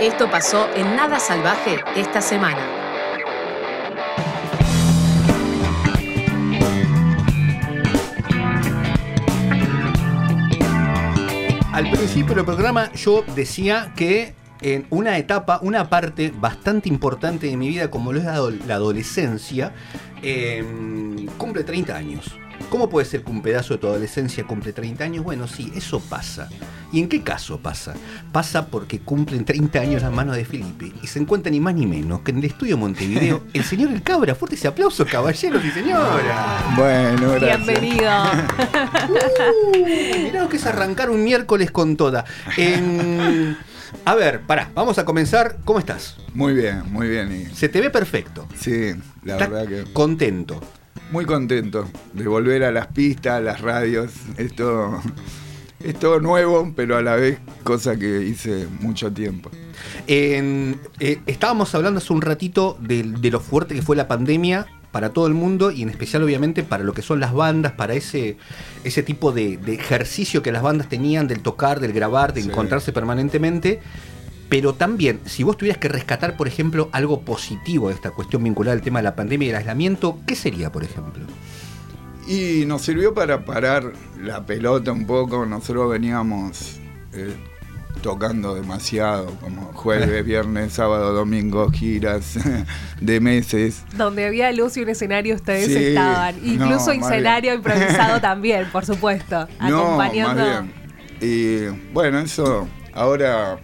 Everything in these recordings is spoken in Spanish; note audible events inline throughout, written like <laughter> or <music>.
Esto pasó en Nada Salvaje esta semana. Al principio del programa yo decía que en una etapa, una parte bastante importante de mi vida, como lo es la, ado- la adolescencia, em, cumple 30 años. ¿Cómo puede ser que un pedazo de tu adolescencia cumple 30 años? Bueno, sí, eso pasa. ¿Y en qué caso pasa? Pasa porque cumplen 30 años las manos de Felipe y se encuentra ni más ni menos que en el estudio Montevideo <laughs> el señor El Cabra. Fuerte ese aplauso, caballeros y señoras. Bueno, gracias. Bienvenido. Uh, mirá lo que es arrancar un miércoles con toda. En- A ver, pará, vamos a comenzar. ¿Cómo estás? Muy bien, muy bien. y- Se te ve perfecto. sí, la ¿Estás verdad que Contento. Muy contento de volver a las pistas, a las radios. Esto es todo nuevo, pero a la vez cosa que hice mucho tiempo. Eh, estábamos hablando hace un ratito de, de lo fuerte que fue la pandemia para todo el mundo y en especial obviamente para lo que son las bandas, para ese, ese tipo de, de ejercicio que las bandas tenían del tocar, del grabar, de Sí. encontrarse permanentemente. Pero también, si vos tuvieras que rescatar, por ejemplo, algo positivo de esta cuestión vinculada al tema de la pandemia y el aislamiento, ¿qué sería, por ejemplo? Y nos sirvió para parar la pelota un poco. Nosotros veníamos eh, tocando demasiado, como jueves, <laughs> viernes, sábado, domingo, giras <laughs> de meses. Donde había luz y un escenario, ustedes Sí, estaban. no, Incluso más escenario bien. improvisado <laughs> también, por supuesto. No, acompañando. más bien. Y bueno, eso, ahora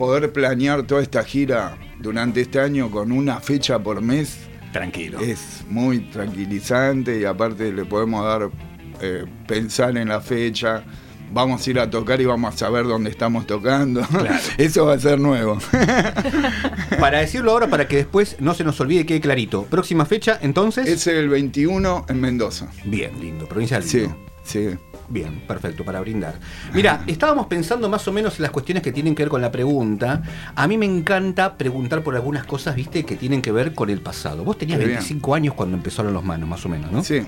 poder planear toda esta gira durante este año con una fecha por mes Tranquilo. es muy tranquilizante y aparte le podemos dar, eh, pensar en la fecha. Vamos a ir a tocar y vamos a saber dónde estamos tocando. Claro. <laughs> Eso va a ser nuevo. <laughs> Para decirlo ahora, para que después no se nos olvide, quede clarito. Próxima fecha, entonces. Es el 21 en Mendoza. Bien, lindo, provincia del Sí, sí. Bien, perfecto, para brindar. Mira, estábamos pensando más o menos en las cuestiones que tienen que ver con la pregunta. A mí me encanta preguntar por algunas cosas, viste, que tienen que ver con el pasado. Vos tenías Qué bien. 25 años cuando empezaron los manos, más o menos, ¿no? Sí.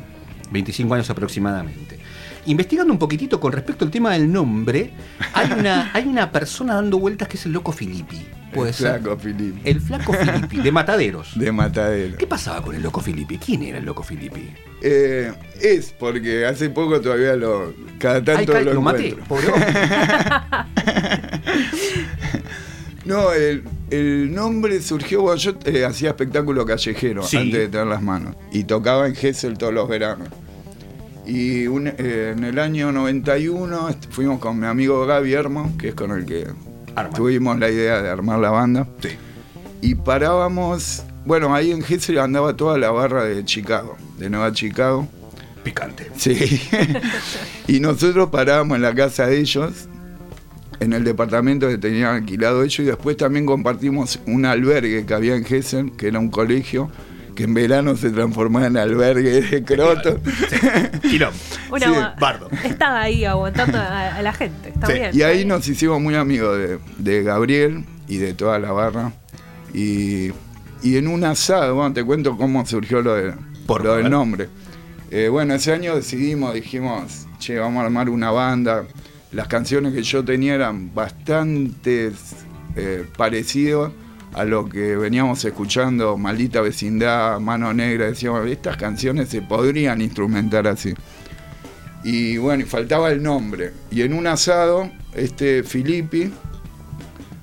25 años aproximadamente. Investigando un poquitito con respecto al tema del nombre, hay <laughs> una, hay una persona dando vueltas que es el loco Filippi. Puede el ser. flaco Filippi. El flaco Filippi, de Mataderos. <laughs> De Matadero. ¿Qué pasaba con el loco Filippi? ¿Quién era el loco Filippi? Eh, es porque hace poco todavía lo. Cada Ay, tanto cal- lo, lo maté, pobre. <laughs> No, el, el nombre surgió. Bueno, yo eh, hacía espectáculo callejero Sí. antes de tener las manos. Y tocaba en Gessel todos los veranos. Y un- eh, en el año 91 est- fuimos con mi amigo Gaby Hermo, que es con el que tuvimos la idea de armar la banda. Sí. Y parábamos. Bueno, ahí en Gessel andaba toda la barra de Chicago, de Nueva Chicago. Picante. Sí. <laughs> y nosotros parábamos en la casa de ellos, en el departamento que tenían alquilado ellos, y después también compartimos un albergue que había en Hessen, que era un colegio, que en verano se transformaba en albergue de croto. Quilombo. <laughs> Una Sí, bardo. Estaba ahí aguantando a, a la gente. Está Sí. bien. y está ahí bien. nos hicimos muy amigos de, de Gabriel y de toda la barra. Y, y en un asado, bueno, te cuento cómo surgió lo, de, Por lo del nombre. Eh, bueno, ese año decidimos, dijimos, che, vamos a armar una banda. Las canciones que yo tenía eran bastante eh, parecidas a lo que veníamos escuchando, Maldita Vecindad, Mano Negra. Decíamos, estas canciones se podrían instrumentar así. Y bueno, y faltaba el nombre. Y en un asado, este Filippi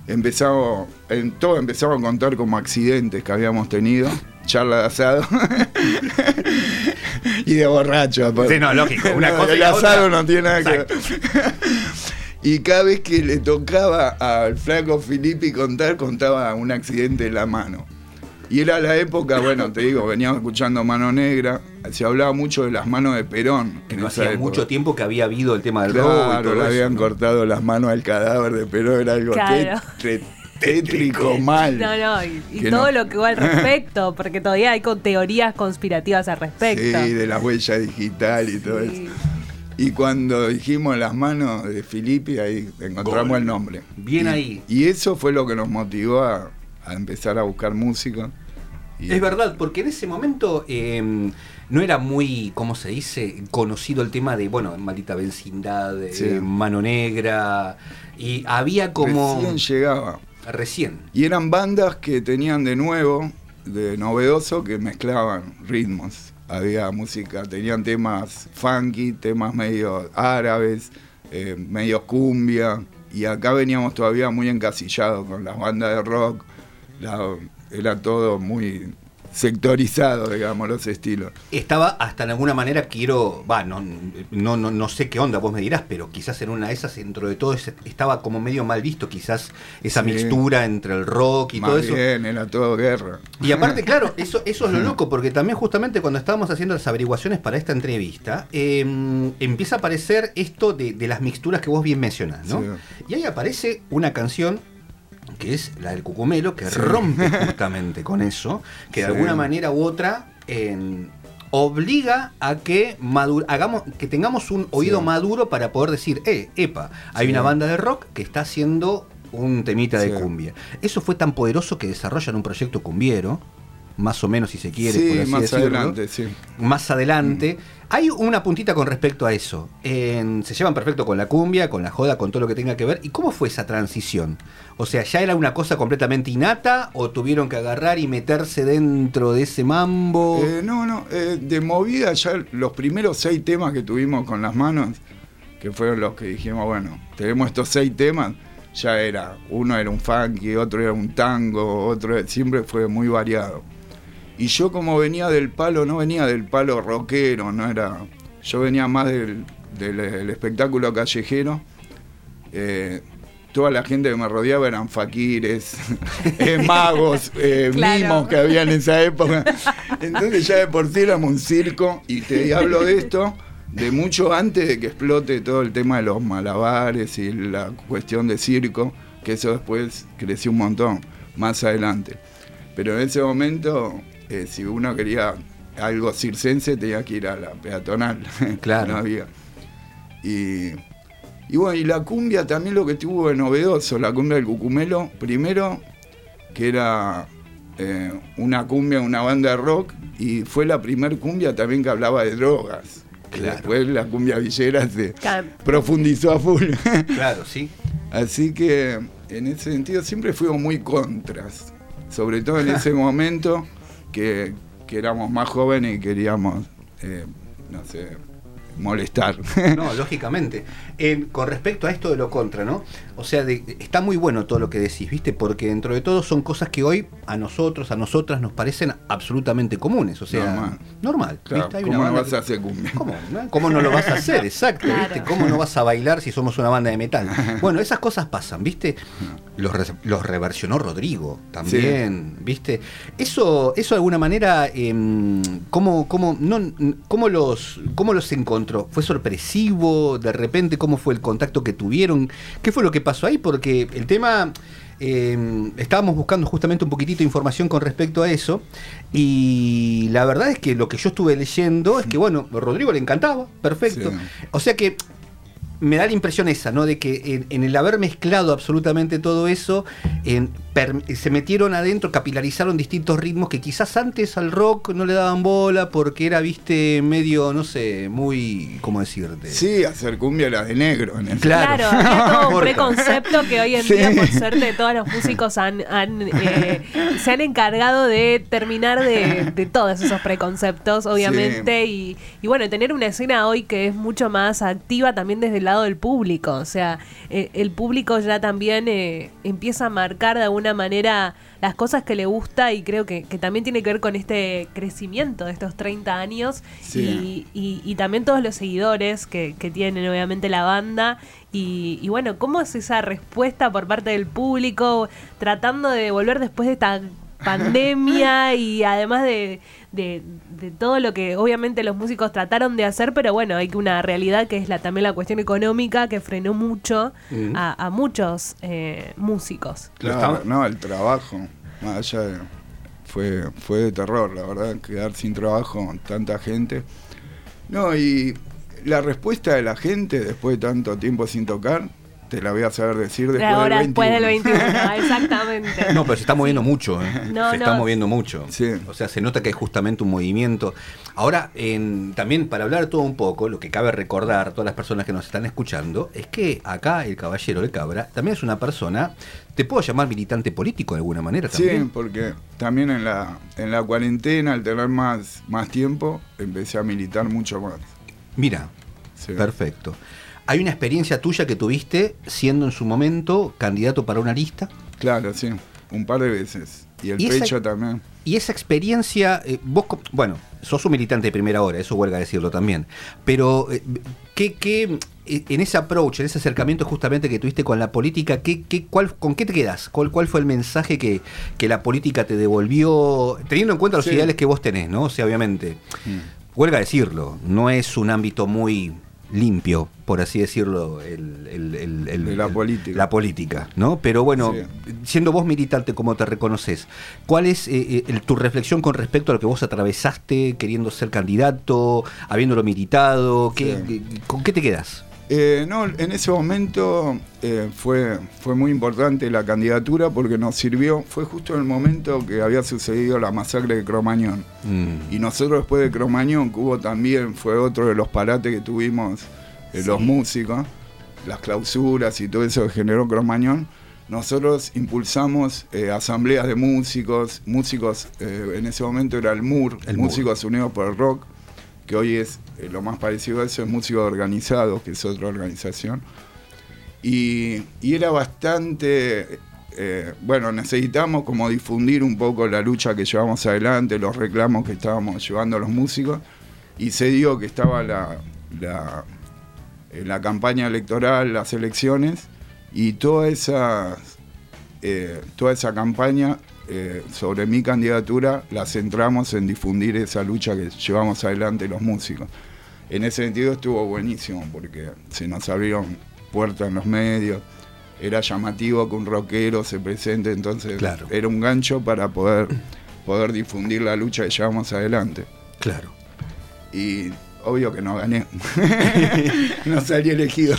empezaba, en todo empezaba a contar como accidentes que habíamos tenido, charla de asado. <laughs> y de borracho. aparte. Sí, no, lógico, una No, cosa el asado otra. no tiene nada que ver. Y cada vez que le tocaba al flaco Filippi contar, contaba un accidente en la mano. Y era la época, bueno, te digo, veníamos escuchando Mano Negra, se hablaba mucho de las manos de Perón. En no esa hacía época. mucho tiempo que había habido el tema del robo y Claro, todo le eso, habían ¿no? cortado las manos al cadáver de Perón, era algo Claro. té- té- <laughs> tétrico mal. No, no, y, todo no. lo que va al <laughs> respecto, porque todavía hay con teorías conspirativas al respecto. Sí, de la huella digital y todo Sí. eso. Y cuando dijimos las manos de Filippi, ahí encontramos Gol. el nombre. Bien Y- ahí. Y eso fue lo que nos motivó a, a empezar a buscar música. Y- Es verdad, porque en ese momento eh, no era muy, ¿cómo se dice?, conocido el tema de, bueno, maldita vecindad, de Sí. Mano Negra, y había como... Recién llegaba. Recién. Y eran bandas que tenían de nuevo, de novedoso, que mezclaban ritmos. Había música, tenían temas funky, temas medio árabes, eh, medio cumbia. Y acá veníamos todavía muy encasillados con las bandas de rock. La- era todo muy sectorizado, digamos, los estilos. Estaba hasta en alguna manera, quiero, va, no, no, no, no sé qué onda, vos me dirás, pero quizás en una de esas, dentro de todo, estaba como medio mal visto, quizás esa Sí. mixtura entre el rock y Más todo eso. bien, era todo guerra. Y aparte, claro, eso, eso es lo loco, porque también justamente cuando estábamos haciendo las averiguaciones para esta entrevista, eh, empieza a aparecer esto de, de las mixturas que vos bien mencionás, ¿no? Sí. Y ahí aparece una canción que es la del cucumelo, que Sí. rompe <laughs> justamente con eso, que de Sí. alguna manera u otra obliga a que hagamos que tengamos un oído Sí. maduro para poder decir, eh, epa, hay una banda de rock que está haciendo un temita de cumbia. Eso fue tan poderoso que desarrollan un proyecto cumbiero, más o menos si se quiere, por Sí, así más decirlo. adelante, sí. Más adelante. Hay una puntita con respecto a eso. En- se llevan perfecto con la cumbia, con la joda, con todo lo que tenga que ver. ¿Y cómo fue esa transición? O sea, ¿ya era una cosa completamente innata o tuvieron que agarrar y meterse dentro de ese mambo? Eh, no, no, eh, de movida ya los primeros seis temas que tuvimos con las manos, que fueron los que dijimos, bueno, tenemos estos seis temas, ya era, uno era un funky, otro era un tango, otro siempre fue muy variado. Y yo como venía del palo, no venía del palo rockero, no era, yo venía más del, del- del espectáculo callejero. eh, toda la gente que me rodeaba eran faquires, <laughs> eh, magos, eh, Claro. mimos que había en esa época. Entonces ya de por sí éramos un circo y te hablo de esto de mucho antes de que explote todo el tema de los malabares y la cuestión de circo, que eso después creció un montón más adelante. Pero en ese momento, eh, si uno quería algo circense, tenía que ir a la peatonal. <laughs> Claro. no había. Y, y bueno, y la cumbia también lo que tuvo de novedoso, la cumbia del cucumelo, primero que era eh, una cumbia, una banda de rock, y fue la primer cumbia también que hablaba de drogas. Claro. Después la cumbia villera se profundizó a full. <laughs> Claro, sí. Así que en ese sentido siempre fuimos muy contras, sobre todo en <laughs> ese momento que, que éramos más jóvenes y queríamos, eh, no sé, molestar. No, lógicamente. Eh, con respecto a esto de lo contra, ¿no? O sea, de- está muy bueno todo lo que decís, ¿viste? Porque dentro de todo son cosas que hoy a nosotros, a nosotras nos parecen absolutamente comunes. O sea, Normal. normal. Claro, ¿viste? Hay ¿Cómo una no vas que- a hacer cumbia? ¿Cómo, no? ¿Cómo no lo vas a hacer? <laughs> Exacto, Claro. ¿viste? ¿Cómo no vas a bailar si somos una banda de metal? <laughs> Bueno, esas cosas pasan, ¿viste? Los, re- los reversionó Rodrigo también, ¿viste? Eso, eso de alguna manera, em, ¿cómo, cómo, no, cómo, los, ¿cómo los encontró? ¿Fue sorpresivo? ¿De repente cómo fue el contacto que tuvieron? ¿Qué fue lo que pasó ahí? Porque el tema... eh, estábamos buscando justamente un poquitito de información con respecto a eso y la verdad es que lo que yo estuve leyendo es que bueno, a Rodrigo le encantaba, perfecto. Sí. O sea que me da la impresión esa, ¿no? De que en, en el haber mezclado absolutamente todo eso, en per- se metieron adentro, capilarizaron distintos ritmos que quizás antes al rock no le daban bola porque era, viste, medio, no sé, muy, ¿cómo decirte? Sí, hacer cumbia era de negro. En el Claro. Claro, había <laughs> todo un preconcepto que hoy en Sí. día, por suerte, todos los músicos han, han, eh, se han encargado de terminar de, de todos esos preconceptos, obviamente, y, y bueno, tener una escena hoy que es mucho más activa también desde el lado del público, o sea, eh, el público ya también eh, empieza a marcar de alguna manera las cosas que le gusta y creo que, que también tiene que ver con este crecimiento de estos 30 años Sí. y, y- y también todos los seguidores que, que tienen obviamente la banda. Y, y bueno, ¿cómo es esa respuesta por parte del público tratando de volver después de esta pandemia y además de, de- de todo lo que obviamente los músicos trataron de hacer, pero bueno, hay que una realidad que es la, también la cuestión económica que frenó mucho Mm. a, a muchos eh, músicos. Claro, no, el trabajo, más allá de, fue, fue de terror, la verdad, quedar sin trabajo con tanta gente. No, y la respuesta de la gente después de tanto tiempo sin tocar te la voy a saber decir después Ahora, del 21. después del 21, <laughs> exactamente. No, pero se está moviendo mucho, ¿eh? No, se no. está moviendo mucho. Sí. O sea, se nota que hay justamente un movimiento. Ahora, en- también para hablar todo un poco, lo que cabe recordar a todas las personas que nos están escuchando, es que acá el caballero de Cabra también es una persona, te puedo llamar militante político de alguna manera Sí, también. porque también en la, en la cuarentena, al tener más, más tiempo, empecé a militar mucho más. Mira, Sí. perfecto. ¿Hay una experiencia tuya que tuviste siendo en su momento candidato para una lista? Claro, sí, un par de veces. Y el ¿Y esa- pecho también. Y esa experiencia, eh, vos, bueno, sos un militante de primera hora, eso huelga decirlo también, pero eh, ¿qué, qué, eh, en ese approach, en ese acercamiento justamente que tuviste con la política, ¿qué, qué, cuál, ¿con qué te quedas? ¿Cuál, ¿Cuál fue el mensaje que, que la política te devolvió, teniendo en cuenta los Sí. ideales que vos tenés, ¿no? O sea, obviamente, Mm. huelga decirlo, no es un ámbito muy limpio, por así decirlo, el, el- el- la política. la política, ¿no? Pero bueno, Sí. siendo vos militante como te reconoces, ¿cuál es eh, eh, el- tu reflexión con respecto a lo que vos atravesaste queriendo ser candidato, habiéndolo militado? ¿Qué, Sí. qué- ¿Con qué te quedas? Eh, no, en ese momento eh, fue, fue muy importante la candidatura porque nos sirvió, fue justo en el momento que había sucedido la masacre de Cromañón. Mm, Y nosotros después de Cromañón, que hubo también, fue otro de los parates que tuvimos eh, los músicos, las clausuras y todo eso que generó Cromañón, nosotros impulsamos eh, asambleas de músicos, músicos, en ese momento era el MUR, El MUR. Músicos Unidos por el Rock, que hoy es eh, lo más parecido a eso, es Músicos Organizados, que es otra organización. Y, era bastante, eh, bueno, necesitamos como difundir un poco la lucha que llevamos adelante, los reclamos que estábamos llevando los músicos, y se dio que estaba la, la, eh, campaña electoral, las elecciones, y toda esa, toda esa campaña eh, sobre mi candidatura la centramos en difundir esa lucha que llevamos adelante los músicos. En ese sentido estuvo buenísimo porque se nos abrieron puertas en los medios, era llamativo que un rockero se presente, entonces Claro. era un gancho para poder, poder difundir la lucha que llevamos adelante. claro. Y obvio que no gané. <laughs> no salí elegido.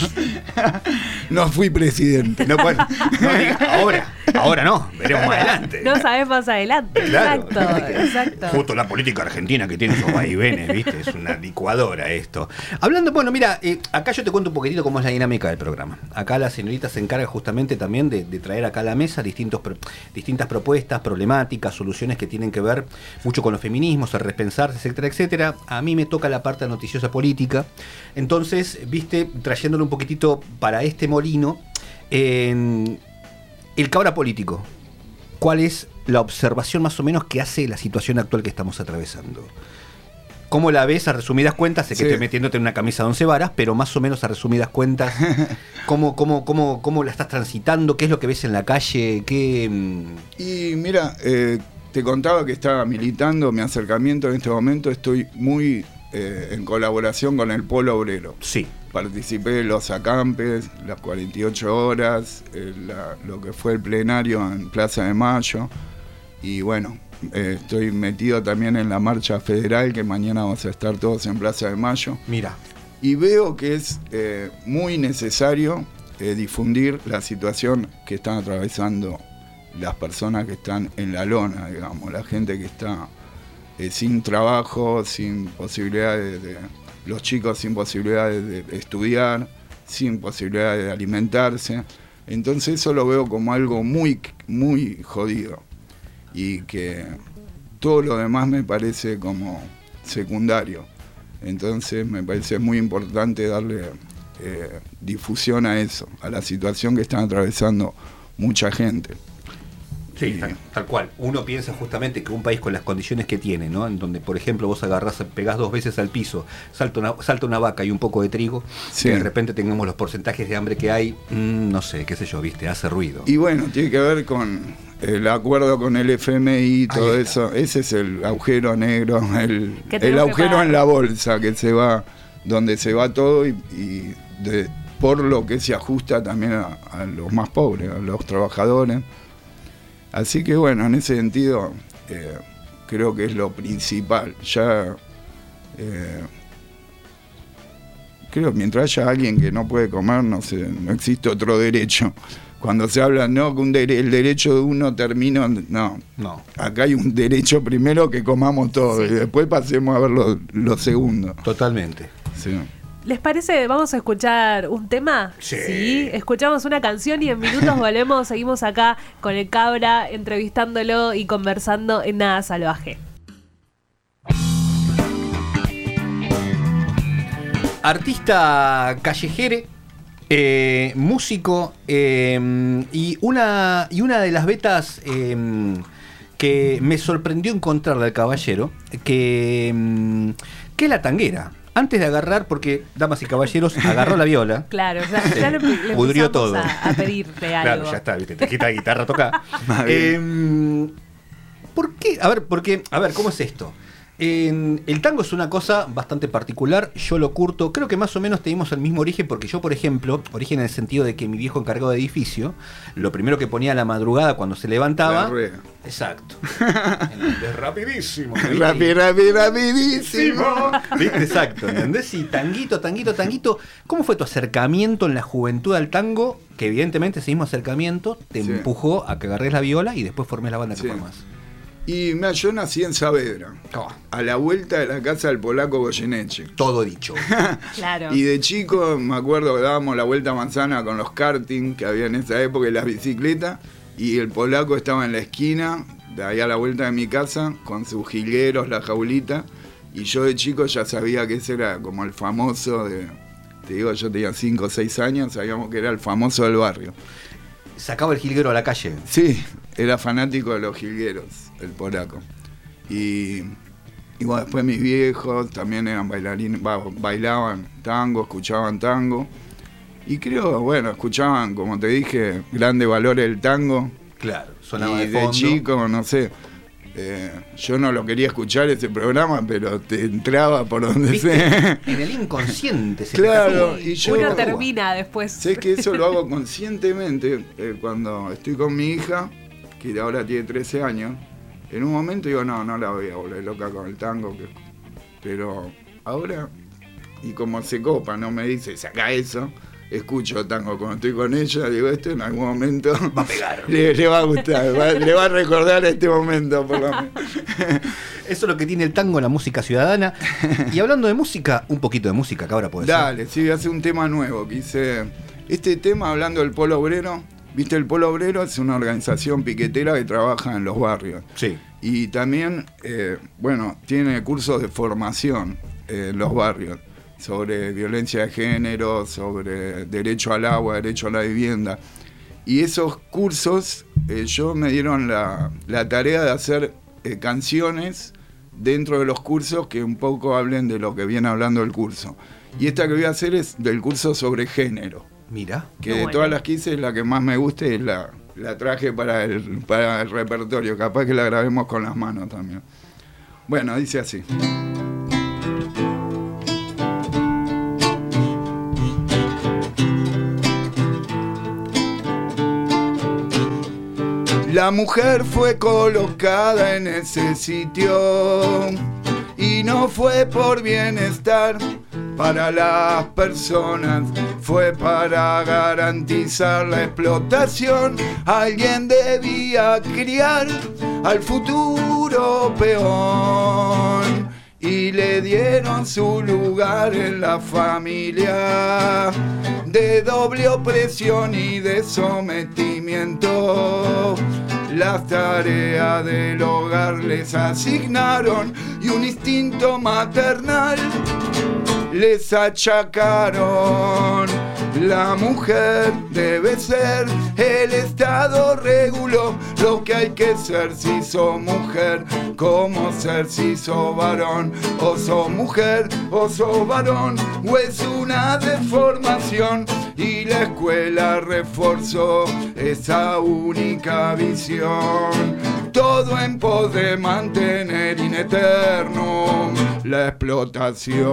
<laughs> no fui presidente. No, bueno, no diga, ahora, ahora no, veremos más adelante. No sabes más adelante. Claro. Exacto, exacto. Justo la política argentina que tiene esos vaivenes, ¿viste? Es una licuadora esto. Hablando, bueno, mira, eh, acá yo te cuento un poquitito cómo es la dinámica del programa. Acá la señorita se encarga justamente también de, de traer acá a la mesa distintos, pro- distintas propuestas, problemáticas, soluciones que tienen que ver mucho con los feminismos, el repensarse, etcétera, etcétera. A mí me toca la parte noticiosa política. Entonces, viste, trayéndolo un poquitito para este molino, en el cabra político. ¿Cuál es la observación más o menos que hace la situación actual que estamos atravesando? ¿Cómo la ves a resumidas cuentas? Sé que Sí. estoy metiéndote en una camisa de once varas, pero más o menos a resumidas cuentas, <laughs> ¿cómo, cómo, cómo, cómo la estás transitando? ¿Qué es lo que ves en la calle? ¿Qué, mm, Y mira, eh, te contaba que estaba militando, mi acercamiento en este momento estoy muy eh, en colaboración con el Polo Obrero. sí, Participé de los acampes, las 48 horas, eh, la- lo que fue el plenario en Plaza de Mayo. Y bueno, eh, estoy metido también en la marcha federal, que mañana vamos a estar todos en Plaza de Mayo. mira, Y veo que es eh, muy necesario eh, difundir la situación que están atravesando las personas que están en la lona, digamos, la gente que está sin trabajo, sin posibilidades de, los chicos sin posibilidades de estudiar, sin posibilidades de alimentarse. Entonces eso lo veo como algo muy, muy jodido y que todo lo demás me parece como secundario. Entonces me parece muy importante darle eh, difusión a eso, a la situación que están atravesando mucha gente. Sí, tal, tal cual. Uno piensa justamente que un país con las condiciones que tiene, ¿no? En donde, por ejemplo, vos agarrás, pegás dos veces al piso, salta una, salta una vaca y un poco de trigo, Sí. que de repente tengamos los porcentajes de hambre que hay, mm, no sé, qué sé yo, viste, hace ruido. Y bueno, tiene que ver con el acuerdo con el FMI y todo eso. Ese es el agujero negro, el, el agujero en la bolsa que se va, donde se va todo y, y de- por lo que se ajusta también a, a los más pobres, a los trabajadores. Así que bueno, en ese sentido eh, creo que es lo principal. Ya eh, creo, mientras haya alguien que no puede comer, no sé, no existe otro derecho. Cuando se habla, no, que un dere- el derecho de uno termina, no. No, Acá hay un derecho primero que comamos todo y después pasemos a ver lo, lo segundo. totalmente. Sí. ¿Les parece? Vamos a escuchar un tema. Sí. Escuchamos una canción y en minutos <laughs> volvemos. Seguimos acá con el Cabra, entrevistándolo y conversando en Nada Salvaje. Artista callejere, eh, músico eh, y, una, y una de las betas eh, que me sorprendió encontrarla al caballero, que, mm, que es la tanguera. Antes de agarrar, porque, damas y caballeros, agarró la viola. <laughs> Claro, ya, ya le, le Pudrió todo. A, a pedirle algo. Claro, ya está, viste, te quita la guitarra, toca. <laughs> Em, ¿Por qué? A ver, porque, a ver, ¿cómo es esto? En- el tango es una cosa bastante particular, yo lo curto, creo que más o menos tenemos el mismo origen, porque yo, por ejemplo, origen en el sentido de que mi viejo encargado de edificio, lo primero que ponía a la madrugada cuando se levantaba... La rueda. Exacto. <laughs> ¿Entendés? Rapidísimo. <laughs> Rapidísimo. <laughs> ¿Viste? Exacto, ¿entendés? Y tanguito, tanguito, tanguito. ¿Cómo fue tu acercamiento en la juventud al tango? Que evidentemente ese mismo acercamiento te Sí. empujó a que agarres la viola y después formes la banda que Sí. Y mira, yo nací en Saavedra, a la vuelta de la casa del polaco Goyeneche. Todo dicho. <laughs> Claro. Y de chico me acuerdo que dábamos la vuelta a manzana con los karting que había en esa época y las bicicletas. Y el polaco estaba en la esquina, de ahí a la vuelta de mi casa, con sus jilgueros, la jaulita. Y yo de chico ya sabía que ese era como el famoso de. Te digo, yo tenía 5 o 6 años, sabíamos que era el famoso del barrio. Sacaba el jilguero a la calle. Sí, era fanático de los jilgueros, el polaco. Y, y bueno, después mis viejos también eran bailarines, ba- bailaban tango, escuchaban tango. Y creo, bueno, escuchaban, como te dije, grandes valores del tango. Claro, sonaba y de de, fondo. chico, no sé, eh, yo no lo quería escuchar ese programa, pero te entraba por donde ¿Viste? sea. En el inconsciente se Claro, y yo- Uno termina después. Sé que eso lo hago conscientemente eh, cuando estoy con mi hija, que ahora tiene 13 años. En un momento digo, no, no la voy a volver loca con el tango. que- Pero ahora, y como se copa, no me dice, saca eso, escucho tango cuando estoy con ella, digo, esto en algún momento Va a pegar. <laughs> le, le va a gustar, va- le va a recordar este momento por lo menos. <laughs> Eso es lo que tiene el tango, la música ciudadana. Y hablando de música, un poquito de música que ahora puede ser. Dale, sí, hacer un tema nuevo que hice. Este tema, hablando del Polo Obrero, viste, el Polo Obrero es una organización piquetera que trabaja en los barrios. Sí. Y también, eh, bueno, tiene cursos de formación en los barrios sobre violencia de género, sobre derecho al agua, derecho a la vivienda. Y esos cursos, eh, yo me dieron la, la tarea de hacer eh, canciones dentro de los cursos que un poco hablen de lo que viene hablando el curso. Y esta que voy a hacer es del curso sobre género Mira. que de bueno. todas las que hice, la que más me gusta es la, la traje para el, para el repertorio. Capaz que la grabemos con las manos también. Bueno, dice así. La mujer fue colocada en ese sitio y no fue por bienestar para las personas, fue para garantizar la explotación. Alguien debía criar al futuro peón y le dieron su lugar en la familia de doble opresión y de sometimiento. Las tareas del hogar les asignaron y un instinto maternal les achacaron. La mujer debe ser, el Estado reguló lo que hay que ser si sos mujer, como ser si sos varón, o sos mujer o sos varón, o es una deformación y la escuela reforzó esa única visión. Todo en pos de mantener in eterno la explotación.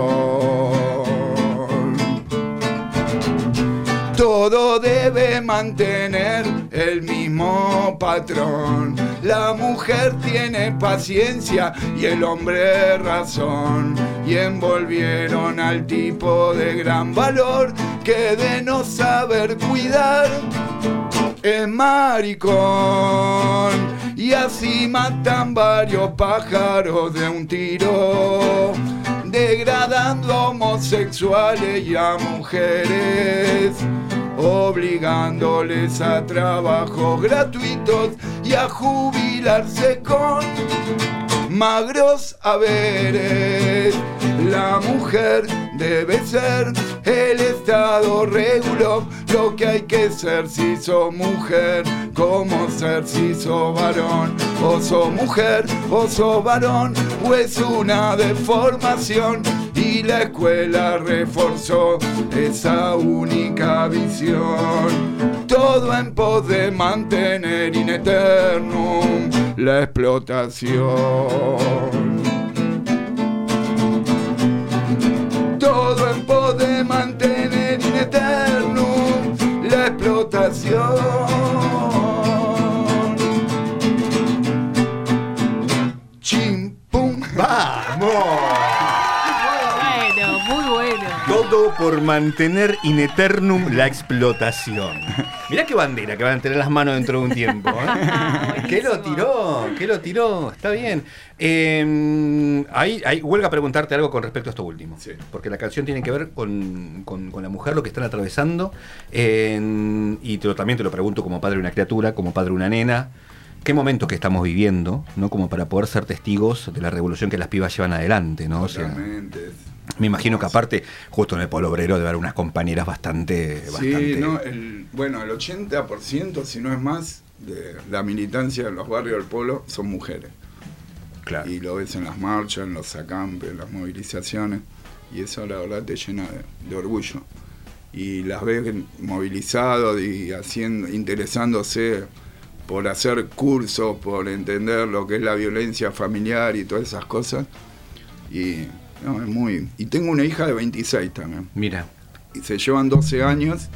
Todo debe mantener el mismo patrón. La mujer tiene paciencia y el hombre razón. Y envolvieron al tipo de gran valor que de no saber cuidar es maricón. Y así matan varios pájaros de un tiro, degradando homosexuales y a mujeres, obligándoles a trabajos gratuitos y a jubilarse con magros haberes. La mujer debe ser, el Estado reguló lo que hay que ser si sos mujer, como ser si sos varón, o sos mujer, o sos varón, o es una deformación. Y la escuela reforzó esa única visión. Todo en pos de mantener in eternum la explotación. Muy bueno. Todo por mantener in eternum la explotación. Mirá qué bandera que van a tener las manos dentro de un tiempo. ¿eh? <laughs> ¿Qué lo tiró? ¿Qué lo tiró? Está bien. Eh, ahí, ahí huelga preguntarte algo con respecto a esto último. Sí. Porque la canción tiene que ver con, con- con la mujer, lo que están atravesando. Eh, y te lo- también te lo pregunto como padre de una criatura, como padre de una nena. ¿Qué momentos que estamos viviendo, no? Como para poder ser testigos de la revolución que las pibas llevan adelante, ¿no? O sea. Me imagino que aparte, justo en el Polo Obrero, debe haber unas compañeras bastante. Sí, bastante no, el, bueno, el 80%, si no es más, de la militancia en los barrios del polo son mujeres. claro. Y lo ves en las marchas, en los acampes, en las movilizaciones. Y eso la verdad te llena de, de orgullo. Y las ves movilizados y haciendo, interesándose por hacer cursos, por entender lo que es la violencia familiar y todas esas cosas. Y no, es muy. Y tengo una hija de 26 también. Mira, Y se llevan 12 años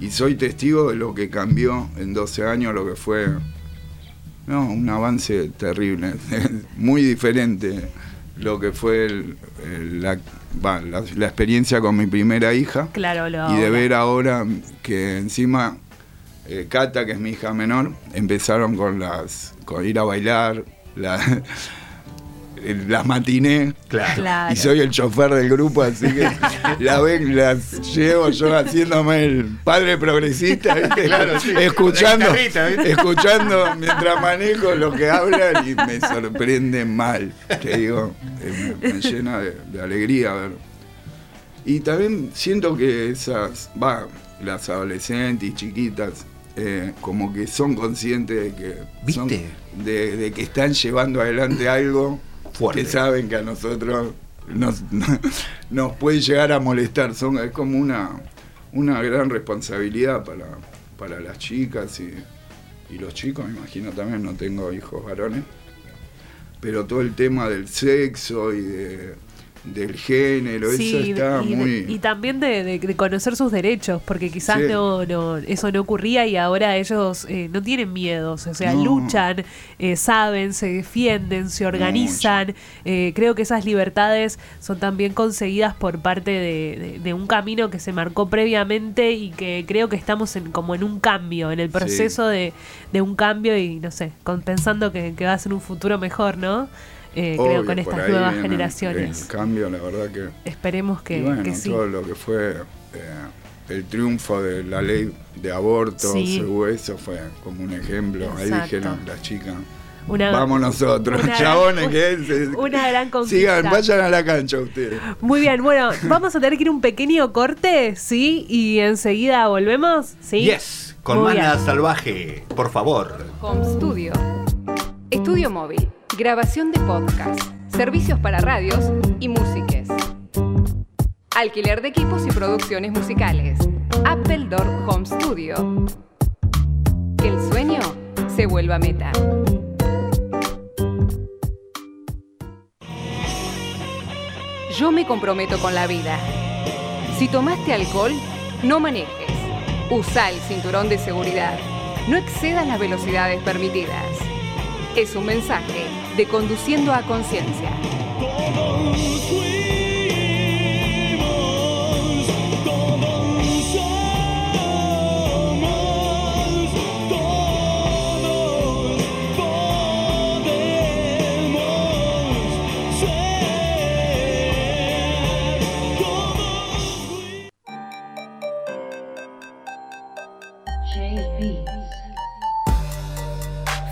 y soy testigo de lo que cambió en 12 años, lo que fue no, un avance terrible, <laughs> muy diferente lo que fue el- el- la, la- la experiencia con mi primera hija Claro, lo y de ver ahora que encima eh, Cata, que es mi hija menor, empezaron con las con ir a bailar, la, las matiné. claro. Claro. Y soy el chofer del grupo, así que <laughs> la ven, las llevo yo haciéndome el padre progresista, ¿viste? Claro, sí. escuchando, escuchando mientras manejo lo que hablan y me sorprende mal. Te digo, eh, me, me llena de, de alegría ver. Y también siento que esas, va, las adolescentes y chiquitas, eh, como que son conscientes de que son- ¿Viste? de, de que están llevando adelante algo Que saben que a nosotros nos, <laughs> nos puede llegar a molestar. Son, es como una, una gran responsabilidad para, para las chicas y, y los chicos, me imagino también, no tengo hijos varones. Pero todo el tema del sexo y de, del género, Sí, eso está y, muy... y también de, de- de conocer sus derechos, porque quizás Sí. no, no, eso no ocurría y ahora ellos eh, no tienen miedos, o sea, No. luchan, eh, saben, se defienden, se organizan. Eh, creo que esas libertades son también conseguidas por parte de, un camino que se marcó previamente y que creo que estamos en, como en un cambio, en el proceso de, de un cambio y no sé, con- pensando que, que va a ser un futuro mejor, ¿no? Eh, creo obvio, con por estas ahí nuevas generaciones. El cambio, la verdad que... Esperemos que, y bueno, que sí. todo lo que fue eh, el triunfo de la ley de aborto, Sí. eso fue como un ejemplo. Ahí dijeron las chicas, Una- vamos nosotros, una- chabones, que <laughs> es, una gran conquista. Sigan, vayan a la cancha ustedes. Muy bien, bueno, vamos a tener que ir un pequeño corte, ¿sí? Y enseguida volvemos, ¿sí? Yes, con Muy Mana bien. Salvaje, por favor. Home Studio. Estudio móvil. Grabación de podcast. Servicios para radios y músiques. Alquiler de equipos y producciones musicales. Apple Door Home Studio. Que el sueño se vuelva meta. Yo me comprometo con la vida. Si tomaste alcohol, no manejes. Usa el cinturón de seguridad. No excedas las velocidades permitidas. Es un mensaje de Conduciendo a Conciencia.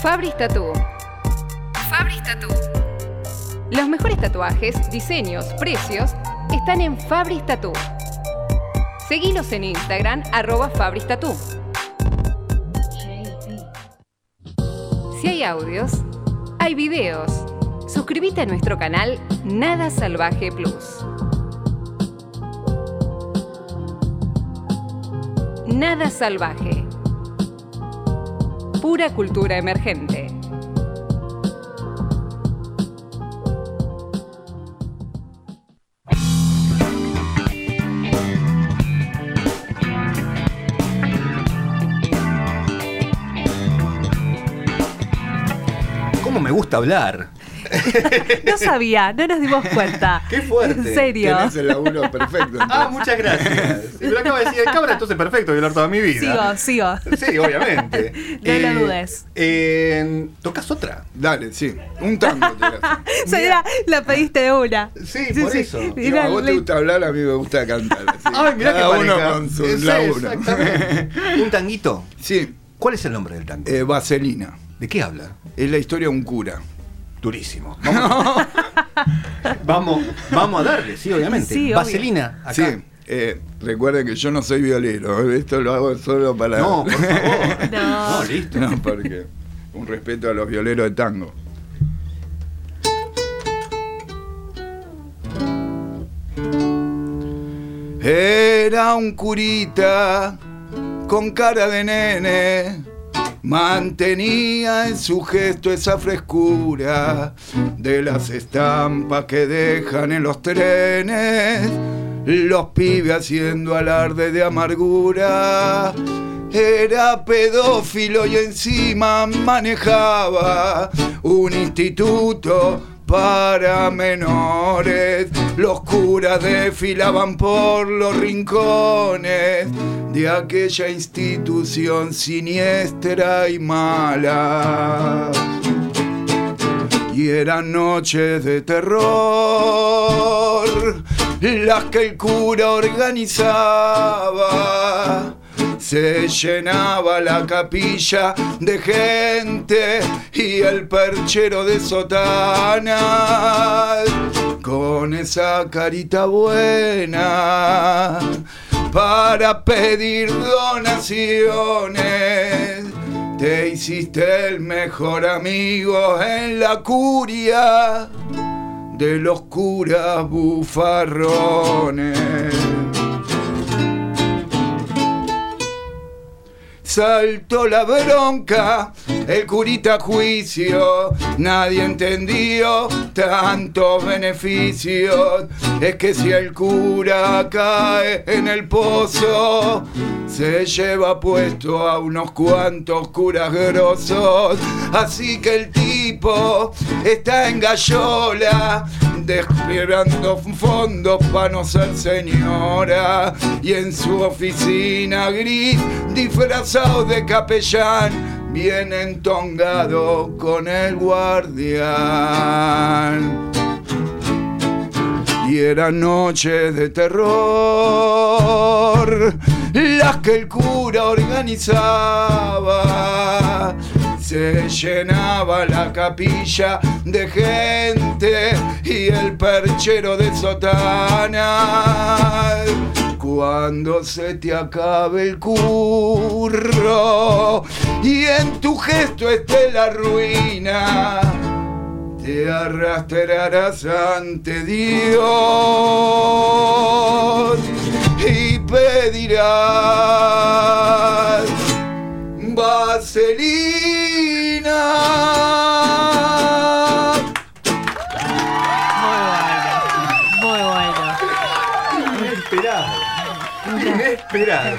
Fabris Tattoo. Los mejores tatuajes, diseños, precios están en Fabris Tattoo. Seguilos en Instagram, arroba Fabris Tattoo. Si hay audios, hay videos. Suscríbete a nuestro canal Nada Salvaje Plus. Nada Salvaje. Pura cultura emergente. Gusta hablar? <laughs> No sabía, no nos dimos cuenta. <laughs> Qué fuerte. En serio. Tenés el laburo perfecto. Ah, entonces. muchas gracias. <laughs> Me lo acaba de decir el cabra, entonces perfecto, voy a hablar toda mi vida. Sigo, sigo. Sí, obviamente. No lo dudes. eh, ¿Tocas otra? Dale, sí. Un tango te era- la pediste de una. Sí, por eso. No, Era a vos te gusta hablar, a mí me gusta cantar. así. Ay, mirá Cada qué uno con su laburo. exactamente. Un tanguito. Sí, ¿Cuál es el nombre del tango? eh, Vaselina. ¿De qué habla? Es la historia de un cura. Durísimo. <laughs> Vamos, vamos, vamos a darle, sí, obviamente. Sí, obvio. Vaselina, acá. Sí, eh, recuerden que yo no soy violero. <laughs> Esto lo hago solo para. No, por favor. <laughs> No. no listo. No, porque. Un respeto a los violeros de tango. Era un curita con cara de nene, mantenía en su gesto esa frescura de las estampas que dejan en los trenes, los pibes haciendo alarde de amargura. Era pedófilo y encima manejaba un instituto para menores. Los curas desfilaban por los rincones de aquella institución siniestra y mala. Y eran noches de terror las que el cura organizaba. Se llenaba la capilla de gente y el perchero de sotana con esa carita buena para pedir donaciones. Te hiciste el mejor amigo en la curia de los curas bufarrones. Saltó la bronca, el curita juicio, nadie entendió tantos beneficios. Es que si el cura cae en el pozo, se lleva puesto a unos cuantos curas grosos. Así que el tipo está en gallola, desplegando fondos para no ser señora. Y en su oficina gris, disfrazado de capellán, viene entongado con el guardián. Y eran noches de terror, las que el cura organizaba. Se llenaba la capilla de gente y el perchero de sotana. Cuando se te acabe el curro y en tu gesto esté la ruina te arrastrarás ante Dios y pedirás vaselina. Muy bueno. Muy bueno. Inesperado. Inesperado.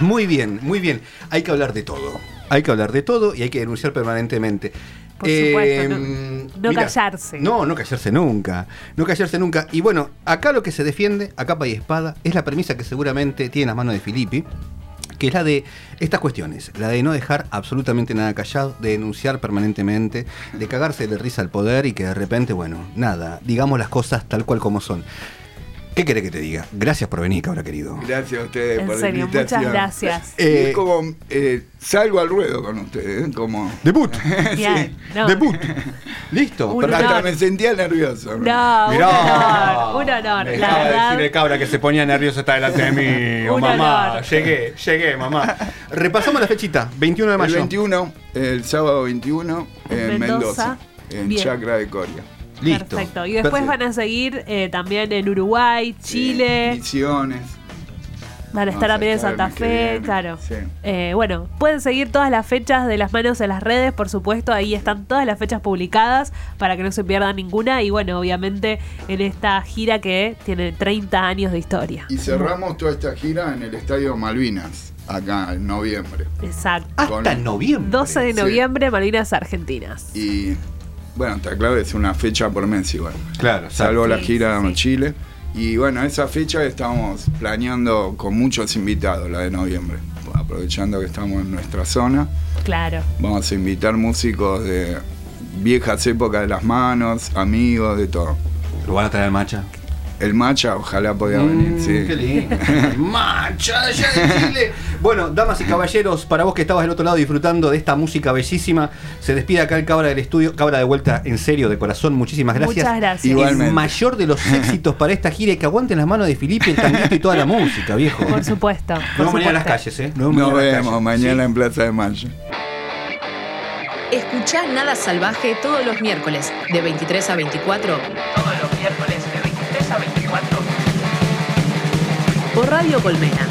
Muy bien, muy bien. Hay que hablar de todo. Hay que hablar de todo y hay que denunciar permanentemente. Por supuesto, no- Em, no mira, callarse. No, no callarse nunca. No callarse nunca. Y bueno, acá lo que se defiende, a capa y espada, es la premisa que seguramente tiene en las manos de Filippi, que es la de estas cuestiones, la de no dejar absolutamente nada callado, de denunciar permanentemente, de cagarse de risa al poder y que de repente, bueno, nada, digamos las cosas tal cual como son. ¿Qué querés que te diga? Gracias por venir, cabra querido. Gracias a ustedes En por serio, la invitación. muchas gracias. Y Eh, es como, eh, salgo al ruedo con ustedes, ¿eh? como... Debut. <laughs> Bien, no. Debut. Listo. Un. Hasta me sentía nervioso. ¿no? No, un Mirá. honor, un honor. Me La acaba de verdad, decir el cabra que se ponía nervioso está delante de mí. <laughs> Oh, Un mamá, honor. llegué, llegué, mamá. Repasamos la fechita, 21 de El mayo. 21, el sábado 21, en Mendoza. Mendoza, en Bien. Chacra de Coria. Listo. Perfecto. Y después Perfecto. van a seguir eh, también en Uruguay, Chile. Sí, Misiones. Van a estar Vamos a también en Santa Fe, claro. sí. Eh, bueno, pueden seguir todas las fechas de las manos en las redes, por supuesto, ahí están todas las fechas publicadas para que no se pierda ninguna y bueno, obviamente en esta gira que tiene 30 años de historia. Y cerramos toda esta gira en el Estadio Malvinas, acá en noviembre. Exacto. Hasta con- noviembre. 12 de sí. noviembre, Malvinas Argentinas. Y bueno, está claro, es una fecha por mes igual. Claro, Salvo la Sí, gira sí, sí. Chile. Y bueno, esa fecha estamos planeando con muchos invitados, la de noviembre. Aprovechando que estamos en nuestra zona, Claro. vamos a invitar músicos de viejas épocas de las manos, amigos, de todo. ¿Lo van a traer macha? El Macha, ojalá pueda venir, sí. Mm, Qué lindo. <laughs> macha allá de Chile. Bueno, damas y caballeros, para vos que estabas del otro lado disfrutando de esta música bellísima, se despide acá el cabra del estudio. Cabra de vuelta, en serio, de corazón, muchísimas gracias. Muchas gracias. Igualmente. El mayor de los <laughs> éxitos para esta gira y que aguanten las manos de Felipe, el tanguito y toda la música, viejo. Por supuesto. Nos vemos mañana en las calles, ¿eh? Nos mañana vemos mañana Sí. en Plaza de Mayo. Escuchá Nada Salvaje todos los miércoles de 23 a 24. Todos los miércoles de 23 a 24. Por Radio Colmena